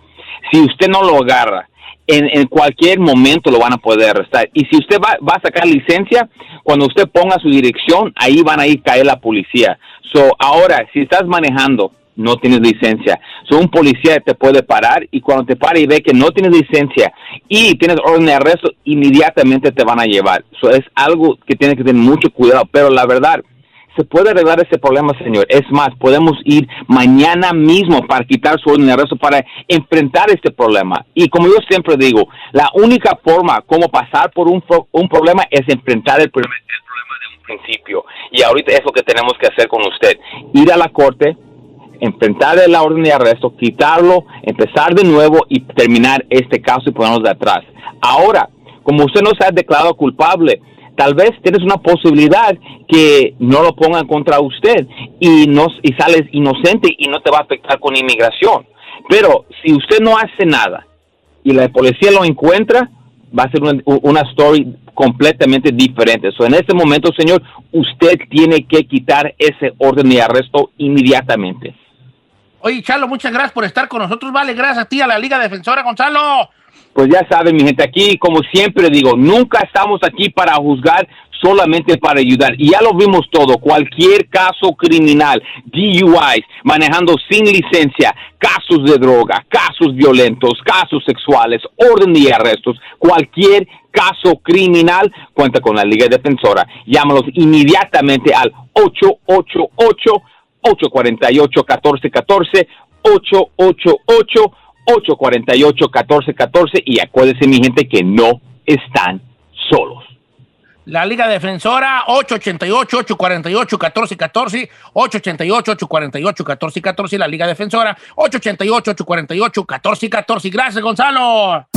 si usted no lo agarra, en, cualquier momento lo van a poder arrestar. Y si usted va, va a sacar licencia, cuando usted ponga su dirección, ahí van a ir caer la policía. So, ahora, si estás manejando, no tienes licencia. So, un policía te puede parar y cuando te para y ve que no tienes licencia y tienes orden de arresto, inmediatamente te van a llevar. So, es algo que tiene que tener mucho cuidado. Pero la verdad, se puede arreglar ese problema, señor. Es más, podemos ir mañana mismo para quitar su orden de arresto para enfrentar este problema. Y como yo siempre digo, la única forma como pasar por un, un problema es enfrentar el problema, el problema de un principio. Y ahorita es lo que tenemos que hacer con usted. Ir a la corte, enfrentar la orden de arresto, quitarlo, empezar de nuevo y terminar este caso y ponernos de atrás. Ahora, como usted no se ha declarado culpable, tal vez tienes una posibilidad que no lo pongan contra usted y no y sales inocente y no te va a afectar con inmigración. Pero si usted no hace nada y la policía lo encuentra, va a ser una, una story completamente diferente. So, en este momento, señor, usted tiene que quitar ese orden de arresto inmediatamente. Oye, Chalo, muchas gracias por estar con nosotros. Vale, gracias a ti, a la Liga Defensora, Gonzalo. Pues ya saben, mi gente, aquí, como siempre digo, nunca estamos aquí para juzgar, solamente para ayudar. Y ya lo vimos todo, cualquier caso criminal, DUIs, manejando sin licencia, casos de droga, casos violentos, casos sexuales, orden de arrestos, cualquier caso criminal, cuenta con la Liga Defensora. Llámalos inmediatamente al 888 848 1414 888 848-1414 y acuérdense mi gente que no están solos. La Liga Defensora, 888-848-1414, 888-848-1414, la Liga Defensora, 888-848-1414. Gracias, Gonzalo.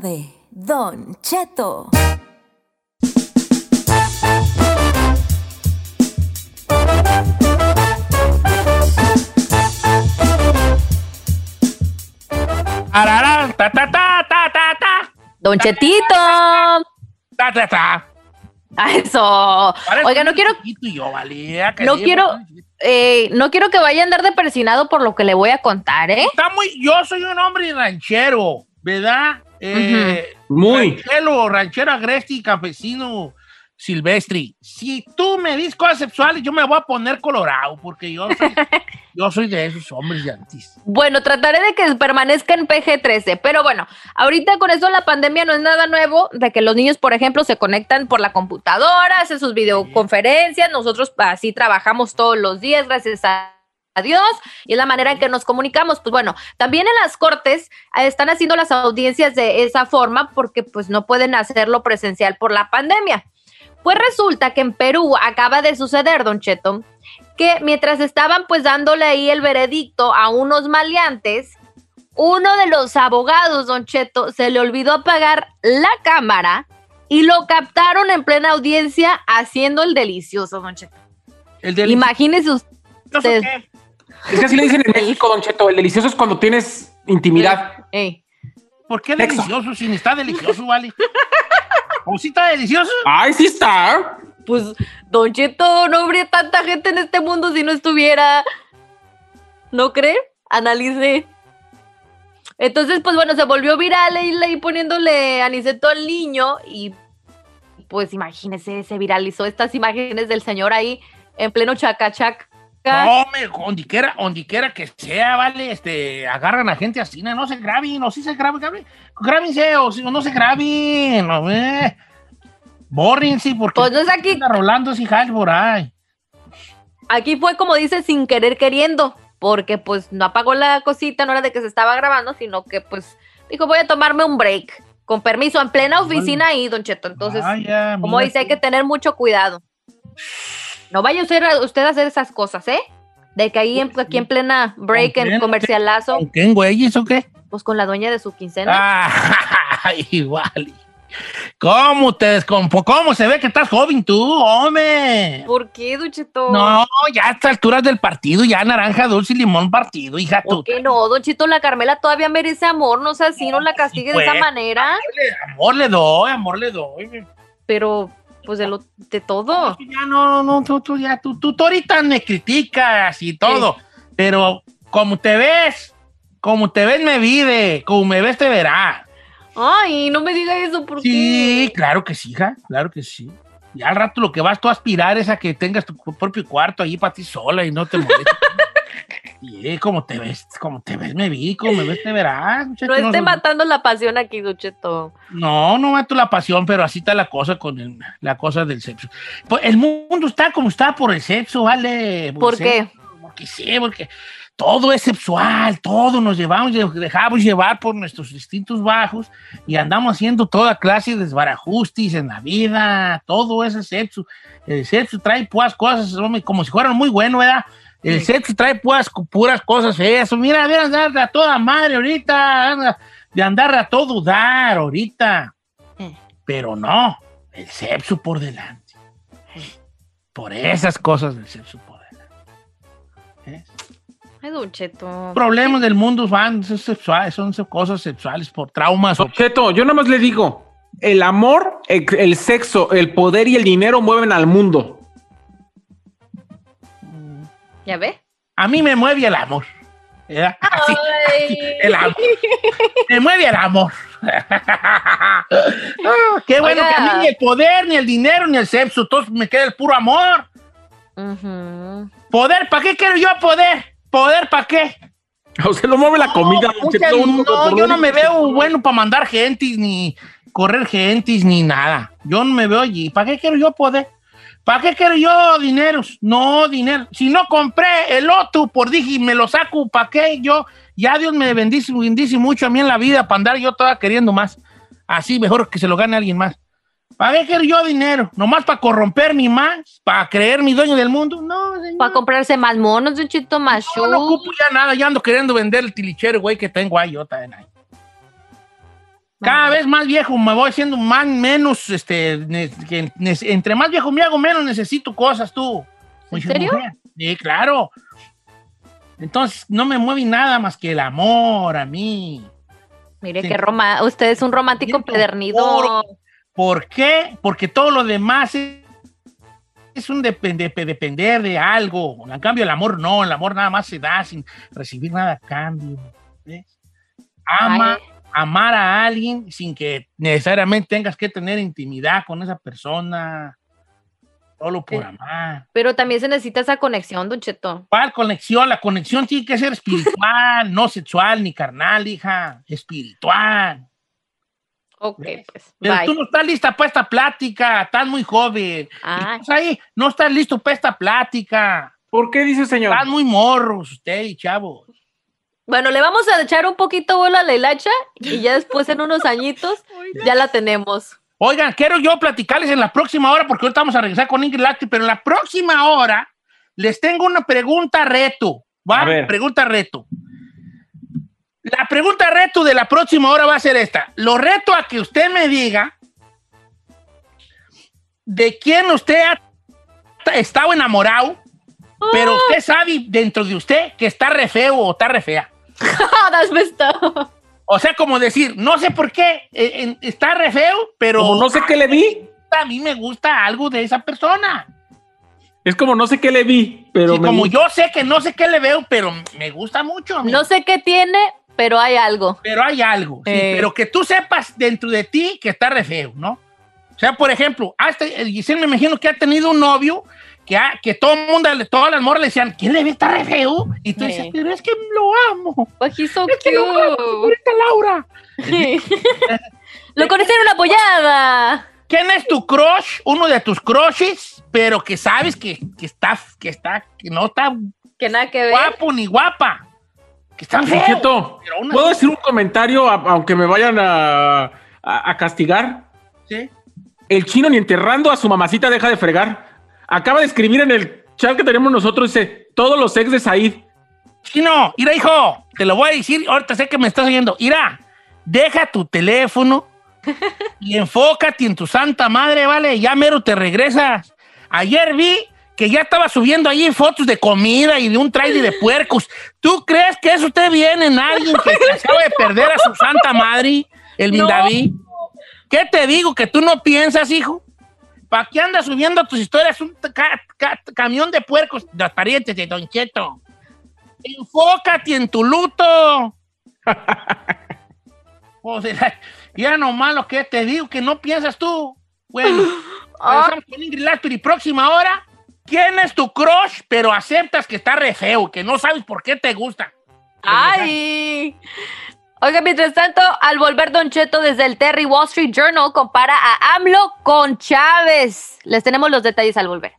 De Don Cheto. Ararán, ta, ta, ta, ta, ta, ta. Don Chetito. Ta, ta, ta. Ah, Eso. Oiga, no quiero, yo, valía, que no quiero, eh, no quiero que vaya a andar de persinado por lo que le voy a contar, ¿eh? Está muy, yo soy un hombre ranchero, ¿verdad? Eh, Muy. Ranchero, ranchero agresti, campesino silvestri. Si tú me dices cosas sexuales, yo me voy a poner colorado, porque yo soy, (laughs) yo soy de esos hombres de antes. Bueno, trataré de que permanezca en PG-13, pero bueno, ahorita con eso la pandemia no es nada nuevo, de que los niños, por ejemplo, se conectan por la computadora, hacen sus videoconferencias, nosotros así trabajamos todos los días, gracias a Dios, y es la manera en que nos comunicamos. Pues bueno, también en las cortes eh, están haciendo las audiencias de esa forma porque pues no pueden hacerlo presencial por la pandemia. Pues resulta que en Perú acaba de suceder, Don Cheto, que mientras estaban pues dándole ahí el veredicto a unos maleantes, uno de los abogados, Don Cheto, se le olvidó apagar la cámara y lo captaron en plena audiencia haciendo el delicioso, Don Cheto. El delicioso. Imagínese usted. Es que así le dicen en México, Don Cheto, el delicioso es cuando tienes intimidad. Ey. ¿Por qué delicioso? Si ni está delicioso, vale. ¿O sí está delicioso? Ay, sí está. Pues, Don Cheto, no habría tanta gente en este mundo si no estuviera. ¿No cree? Analice. Entonces, pues bueno, se volvió viral y ahí poniéndole aniceto al niño y pues imagínese, se viralizó estas imágenes del señor ahí en pleno chacachac. No, me, ondiquera, ondiquera que sea, vale, este, agarran a gente así, no se graben, o sí se graben, graben, grábense, o si no, no se graben, no, eh. Bórrense, porque Pues no es aquí. rolando ese hal por ahí. Aquí fue como dice, sin querer queriendo, porque pues no apagó la cosita, no era de que se estaba grabando, sino que pues dijo, voy a tomarme un break. Con permiso, en plena oficina ahí, Don Cheto. Entonces, Vaya, como dice, hay que tener mucho cuidado. No vaya usted, a- usted a hacer esas cosas, ¿eh? De que ahí en, aquí en plena break, ¿Con quién? en comercialazo, ¿Con quién, güey? ¿Eso qué? pues con la dueña de su quincena. Ah, (laughs) igual. ¿Cómo te descompo? ¿Cómo se ve que estás joven tú, hombre? ¿Por qué, Don Cheto? No, ya a estas alturas del partido, ya naranja, dulce y limón partido, hija tú. ¿Por qué no, Don Chito? La Carmela todavía merece amor, no sea así, no la castigue de esa pues. manera. Amor le doy, amor le doy. Pero, pues de lo de todo. Ya no, no, tú, tú, ya, tú, tú, tú ahorita me criticas y todo, pero como te ves, como te ves me vive, como me ves te verá. Ay, no me diga eso, ¿por Sí, claro que sí, hija, claro que sí. Y al rato lo que vas tú a aspirar es a que tengas tu propio cuarto ahí para ti sola y no te molestes. Como te ves, como te ves me vi, como me ves te verás. muchacho, No esté no- matando la pasión aquí, Don Cheto. No, no mato la pasión, pero así está la cosa con el- la cosa del sexo. Pues el mundo está como está por el sexo, ¿vale? ¿Por el qué? sexo, Porque sí, porque todo es sexual, todo nos llevamos, dejamos llevar por nuestros instintos bajos y andamos haciendo toda clase de desbarajustis en la vida, todo ese sexo. El sexo trae puras cosas, como si fueran muy bueno, ¿verdad? El sexo trae puras, puras cosas feas. Mira, mira, andar a toda madre ahorita, de andar a todo dar ahorita. Pero no, el sexo por delante. Por esas cosas del sexo por delante. Ay, Don Cheto. Problemas del mundo van, son sexuales, son cosas sexuales por traumas. Don Cheto, yo nada más le digo, el amor, el, el sexo, el poder y el dinero mueven al mundo. ¿Ya ve? A mí me mueve el amor. Así, Ay. el amor. Me mueve el amor. (laughs) Ah, qué bueno Oiga. que a mí ni el poder, ni el dinero, ni el sexo, entonces me queda el puro amor. Poder, ¿para qué quiero yo poder? ¿Poder para qué? A usted lo mueve la comida, Cheto. no, yo no me veo bueno para mandar gentes, ni correr gentes, ni nada. Yo no me veo allí. ¿Para qué quiero yo poder? ¿Para qué quiero yo dineros? No, dinero. Si no compré el otro por dije y me lo saco, ¿para qué yo? Ya Dios me bendice, bendice mucho a mí en la vida para andar yo toda queriendo más. Así mejor que se lo gane alguien más. ¿Para qué quiero yo dinero? ¿Nomás para corromperme más? ¿Para creerme dueño del mundo? No, señor. Para comprarse más monos, Don Cheto, más No, no ocupo ya nada, ya ando queriendo vender el tilichero, güey, que tengo ahí yo también ahí. Cada vez más viejo me voy haciendo más, menos, este, ne- que ne- entre más viejo me hago, menos necesito cosas tú. ¿En serio? mujer. Sí, claro. Entonces, no me mueve nada más que el amor a mí. Mire Sí. que Roma, usted es un romántico empedernido. ¿Por qué? Porque todo lo demás es, es un depende- depender de algo. En cambio, el amor no. El amor nada más se da sin recibir nada a cambio. ¿ves? Ama, amar a alguien sin que necesariamente tengas que tener intimidad con esa persona. Solo por Eh. amar. Pero también se necesita esa conexión, Don Cheto. ¿Cuál conexión? La conexión tiene que ser espiritual, (laughs) no sexual ni carnal, hija. Espiritual. Ok, pues. Pero bye. tú no estás lista para esta plática, estás muy joven. Ay. Estás ahí, no estás listo para esta plática. ¿Por qué dice señor? Están muy morros usted y chavos. Bueno, le vamos a echar un poquito bola a la hilacha y ya después en unos añitos (laughs) ya la tenemos. Oigan, quiero yo platicarles en la próxima hora, porque ahorita vamos a regresar con Ingrid Lacti, pero en la próxima hora les tengo una pregunta reto. ¿Va? A ver. Pregunta reto. La pregunta reto de la próxima hora va a ser esta. Lo reto a que usted me diga de quién usted ha estado enamorado, pero Ah. usted sabe dentro de usted que está re feo o está re fea. That's messed up. O sea, como decir, no sé por qué, eh, eh, está re feo, pero... Como no sé qué le vi. A mí me gusta algo de esa persona. Es como no sé qué le vi, pero Sí, me como gusta. yo sé que no sé qué le veo, pero me gusta mucho. a mí. No sé qué tiene, pero hay algo. Pero hay algo, sí, Eh. pero que tú sepas dentro de ti que está re feo, ¿no? O sea, por ejemplo, hasta el Giselle me imagino que ha tenido un novio que, ha- que todo el mundo, todas las morras le decían, ¿quién le ve está re feo? Y tú Sí. dices, pero es que lo amo. But he's so Es que lo amo, cute. señorita Laura. (laughs) Lo conocí en una apoyada. ¿Quién es tu crush? Uno de tus crushes, pero que sabes que, que está, que está, que no está Que nada que ver. guapo ni guapa. Que están feos. ¿puedo decir un comentario aunque me vayan a, a- a castigar? Sí. El chino ni enterrando a su mamacita deja de fregar. Acaba de escribir en el chat que tenemos nosotros, dice, todos los ex de Said. Chino, mira, hijo, te lo voy a decir, ahorita sé que me estás oyendo. Mira, deja tu teléfono y enfócate en tu santa madre, ¿vale? Ya mero te regresas. Ayer vi que ya estaba subiendo ahí fotos de comida y de un trailer de puercos. ¿Tú crees que eso esté bien en alguien que se acaba de perder a su santa madre, el No. Mindaví? ¿Qué te digo que tú no piensas, hijo? ¿Para qué andas subiendo tus historias un ca- ca- camión de puercos? Los parientes de Don Cheto. Enfócate en tu luto. (laughs) Joder, ya nomás lo que te digo, que no piensas tú. Bueno, (laughs) regresamos con Ingrid Laspiri. Próxima hora, ¿quién es tu crush, pero aceptas que está re feo, que no sabes por qué te gusta? ¡Ay! Oiga, mientras tanto, al volver Don Cheto desde el Terry Wall Street Journal, compara a AMLO con Chávez. Les tenemos los detalles al volver.